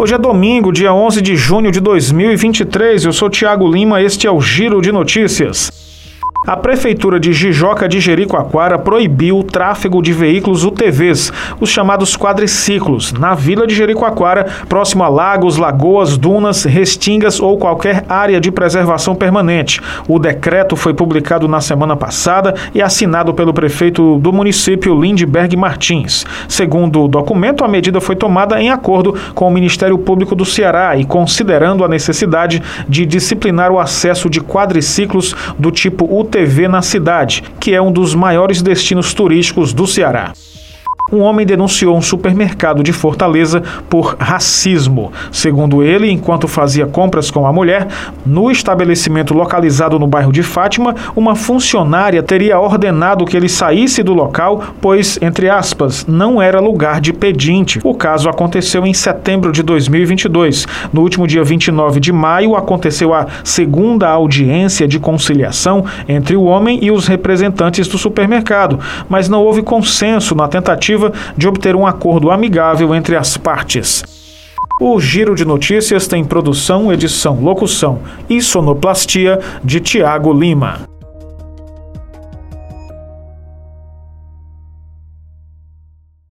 Hoje é domingo, dia 11 de junho de 2023. Eu sou Tiago Lima, este é o Giro de Notícias. A Prefeitura de Jijoca de Jericoacoara proibiu o tráfego de veículos UTVs, os chamados quadriciclos, na vila de Jericoacoara, próximo a lagos, lagoas, dunas, restingas ou qualquer área de preservação permanente. O decreto foi publicado na semana passada e assinado pelo prefeito do município, Lindbergh Martins. Segundo o documento, a medida foi tomada em acordo com o Ministério Público do Ceará e considerando a necessidade de disciplinar o acesso de quadriciclos do tipo UTV TV na cidade, que é um dos maiores destinos turísticos do Ceará um homem denunciou um supermercado de Fortaleza por racismo. Segundo ele, enquanto fazia compras com a mulher, no estabelecimento localizado no bairro de Fátima, uma funcionária teria ordenado que ele saísse do local, pois, entre aspas, não era lugar de pedinte. O caso aconteceu em setembro de 2022. No último dia 29 de maio, aconteceu a segunda audiência de conciliação entre o homem e os representantes do supermercado, mas não houve consenso na tentativa tentativa de obter um acordo amigável entre as partes. O Giro de Notícias tem produção, edição, locução e sonoplastia de Tiago Lima.